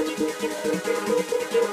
Música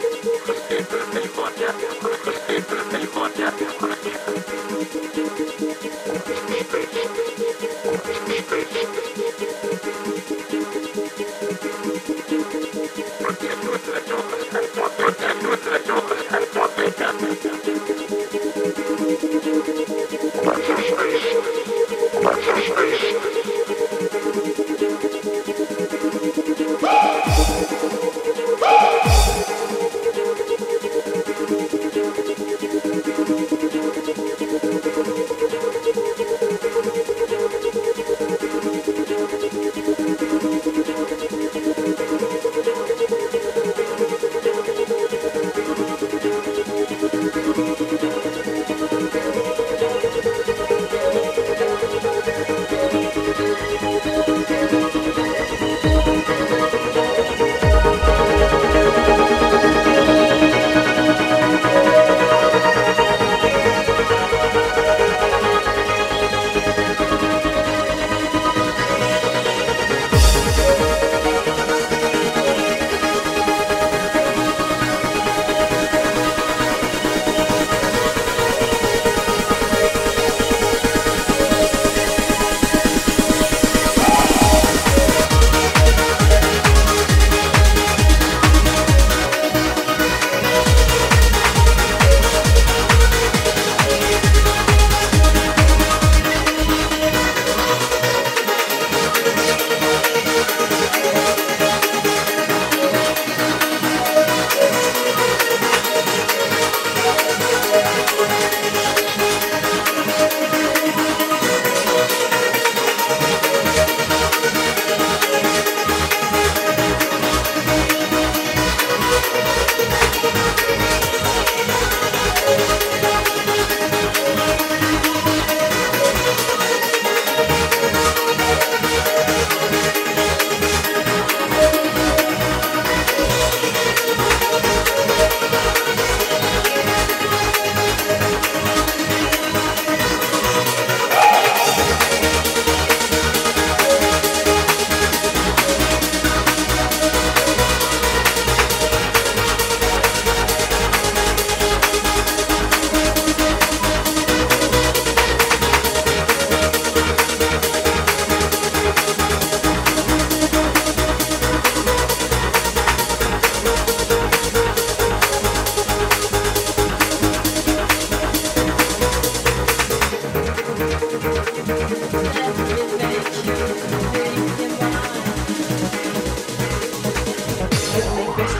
Make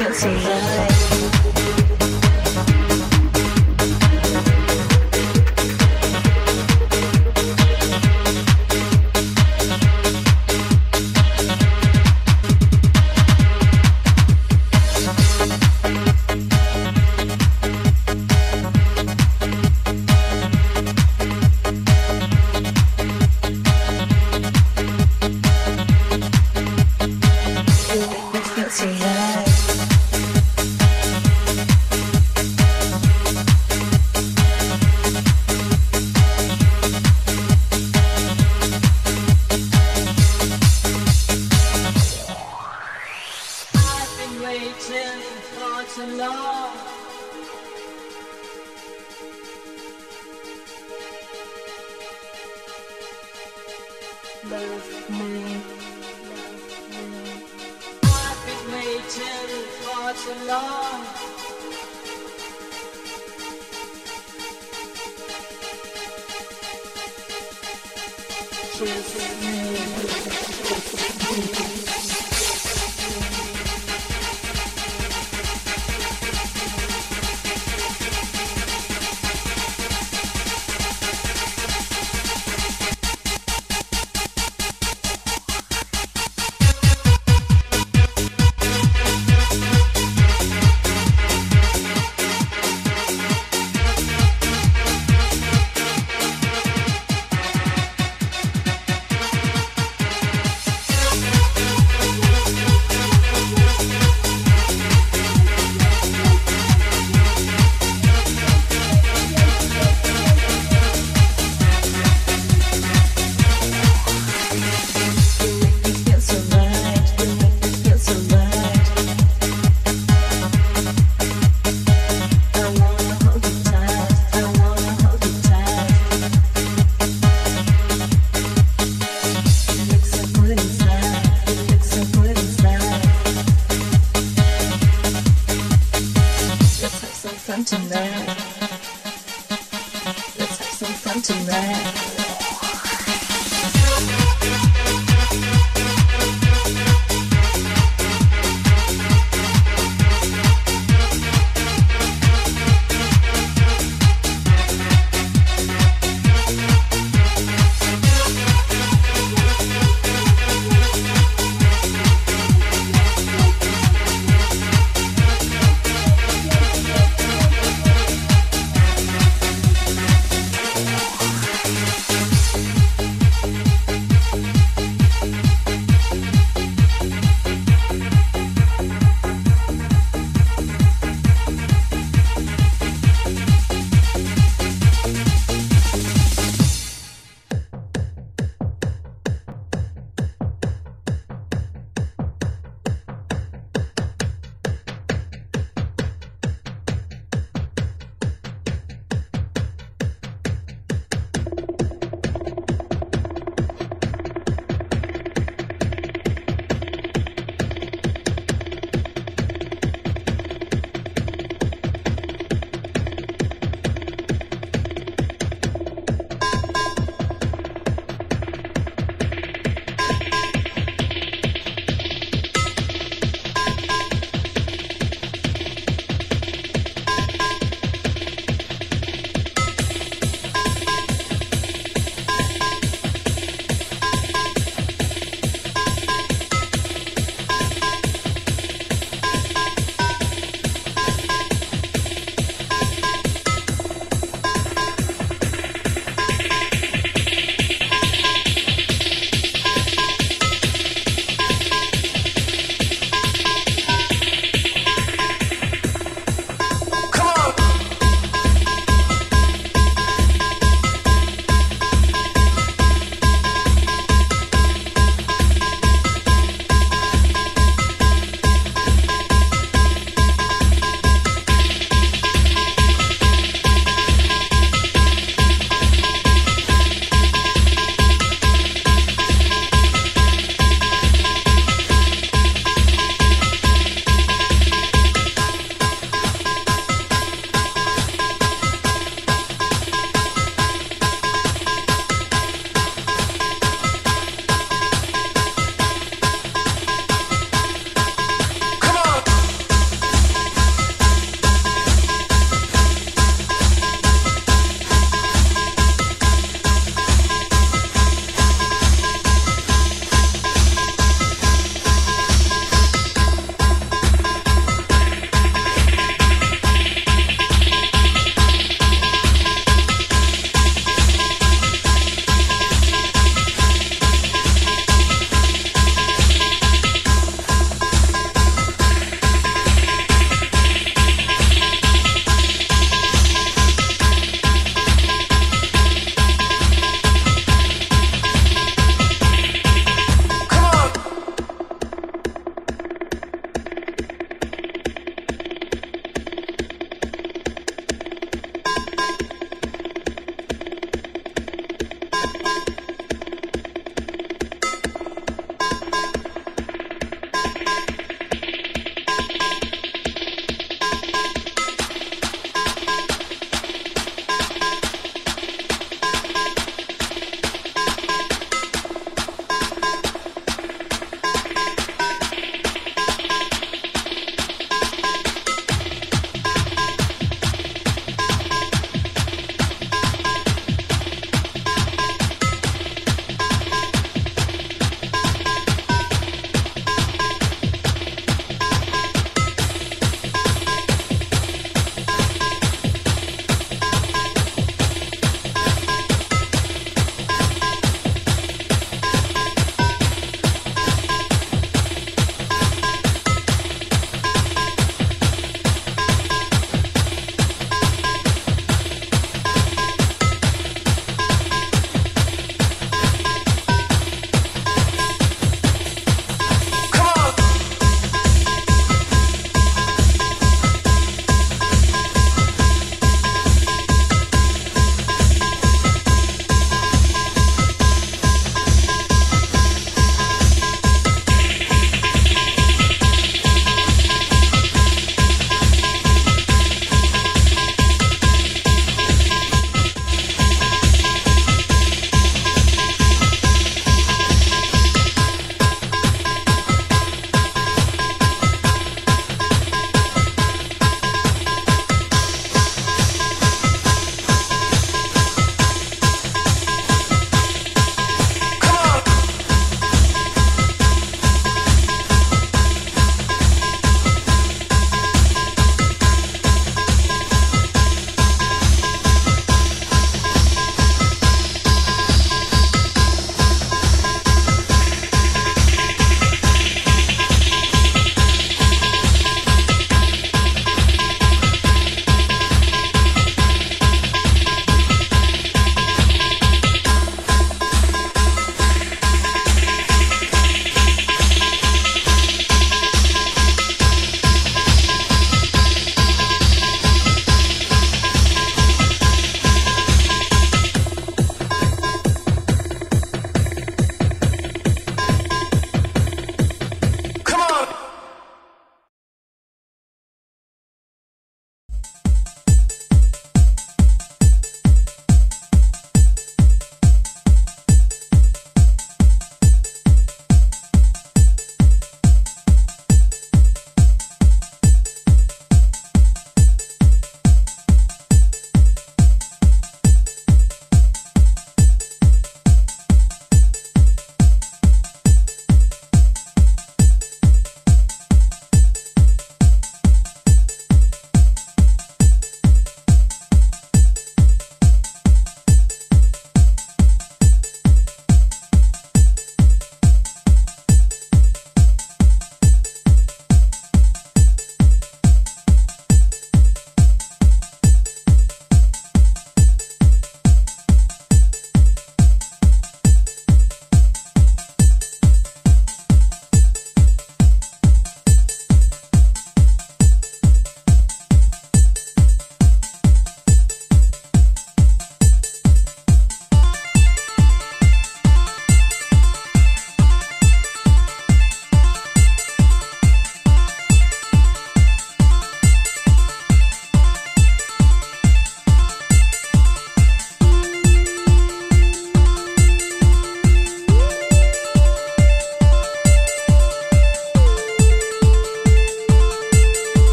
you feel.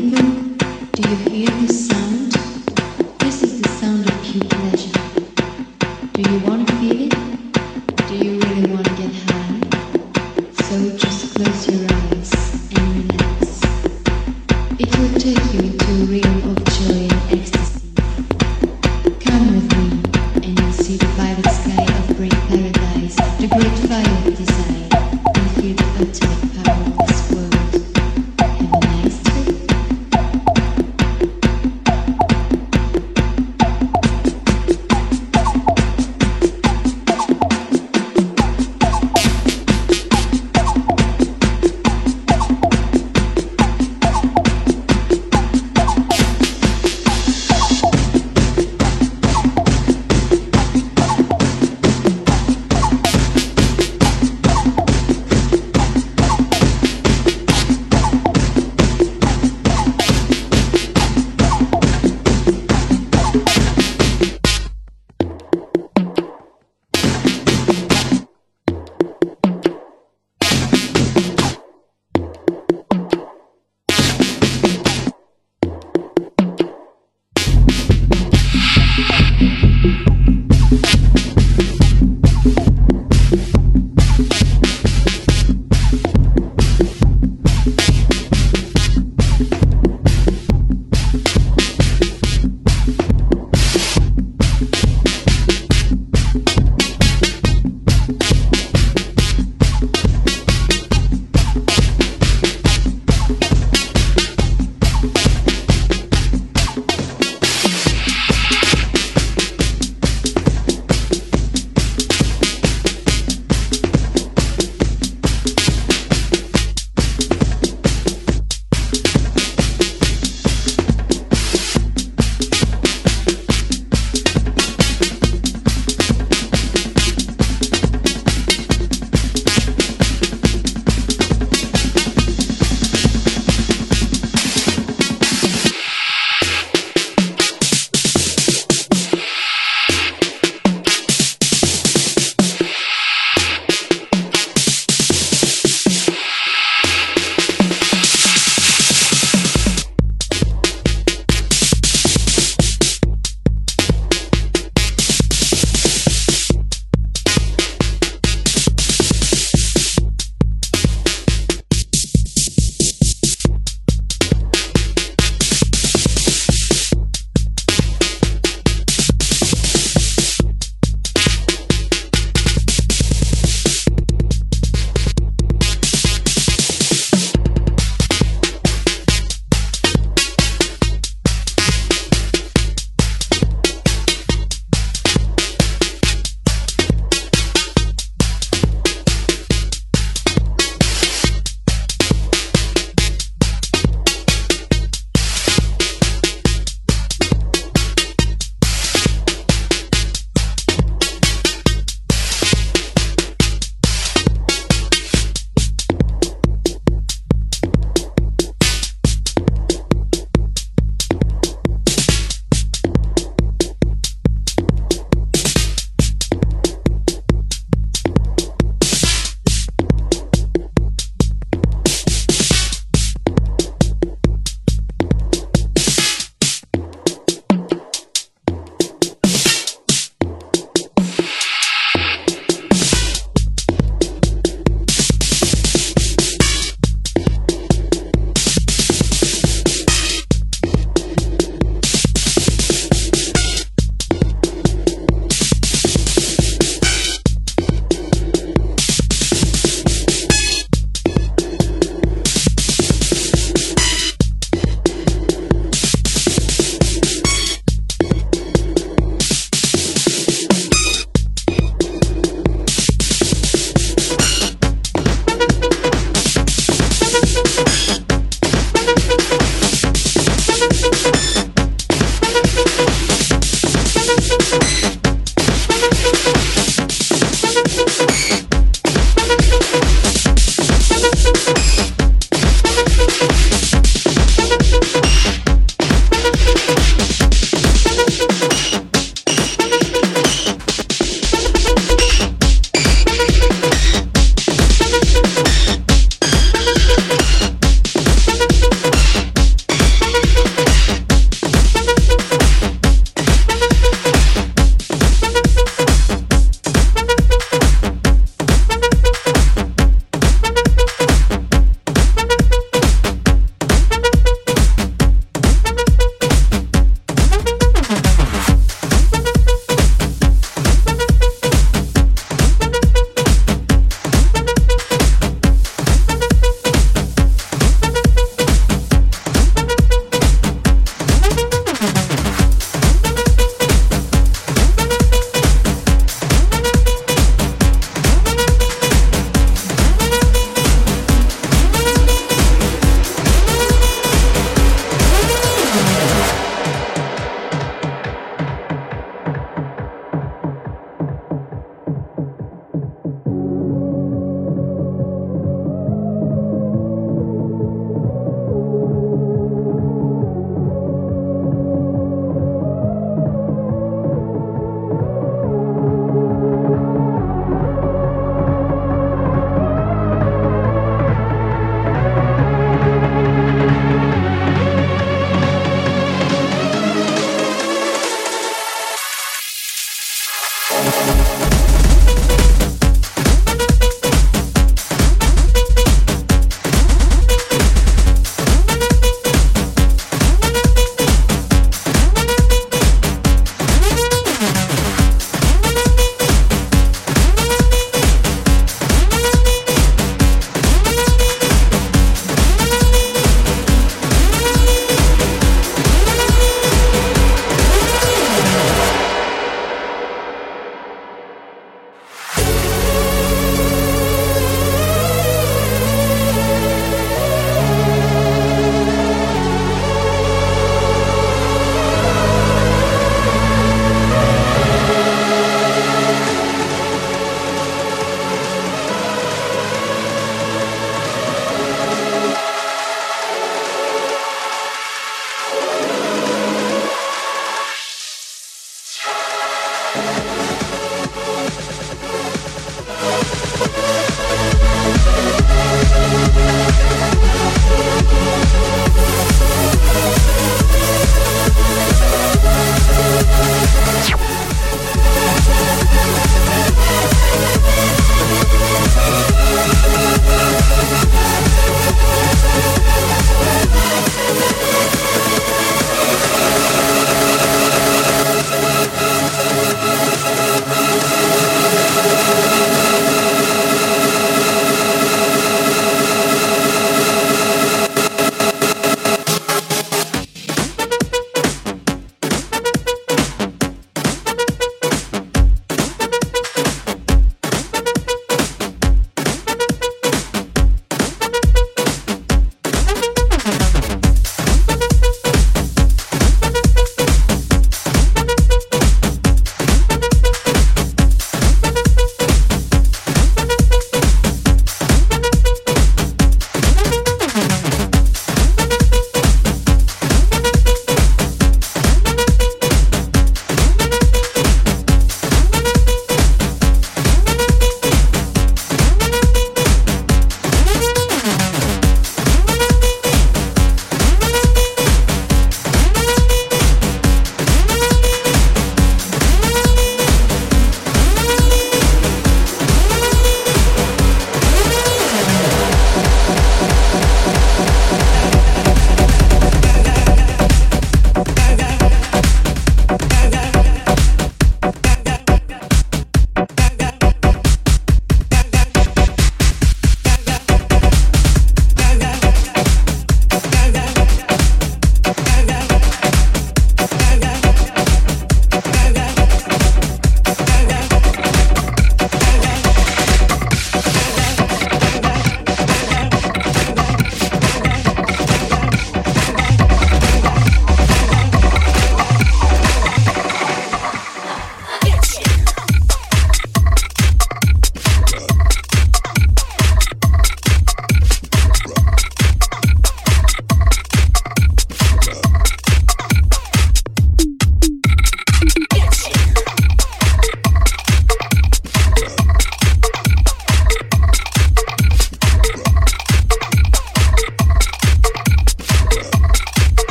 Do you hear?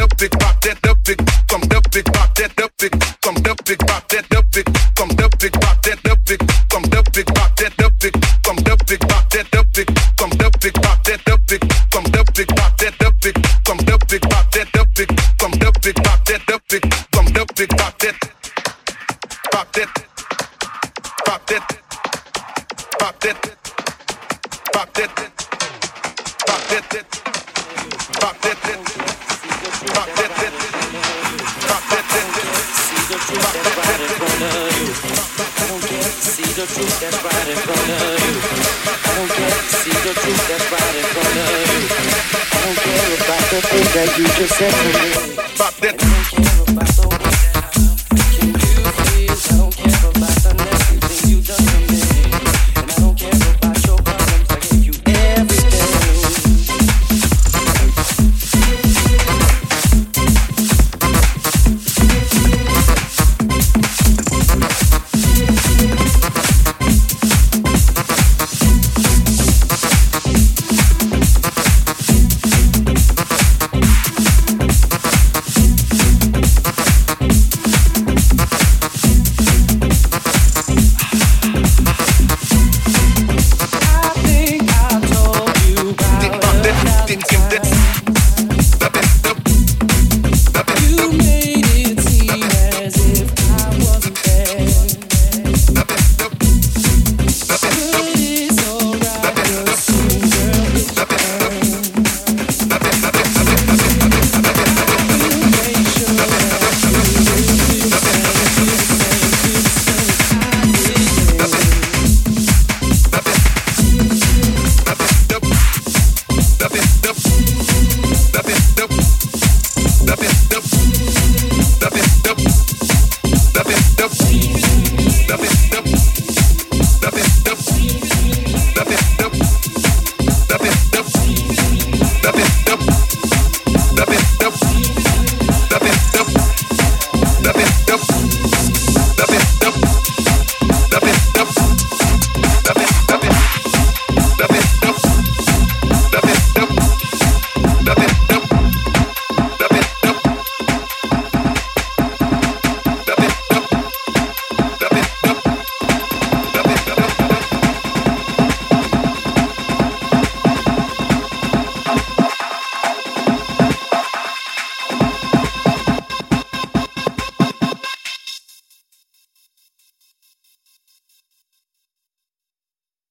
Rock that. Right in front of. I don't care about the things that you just said to me.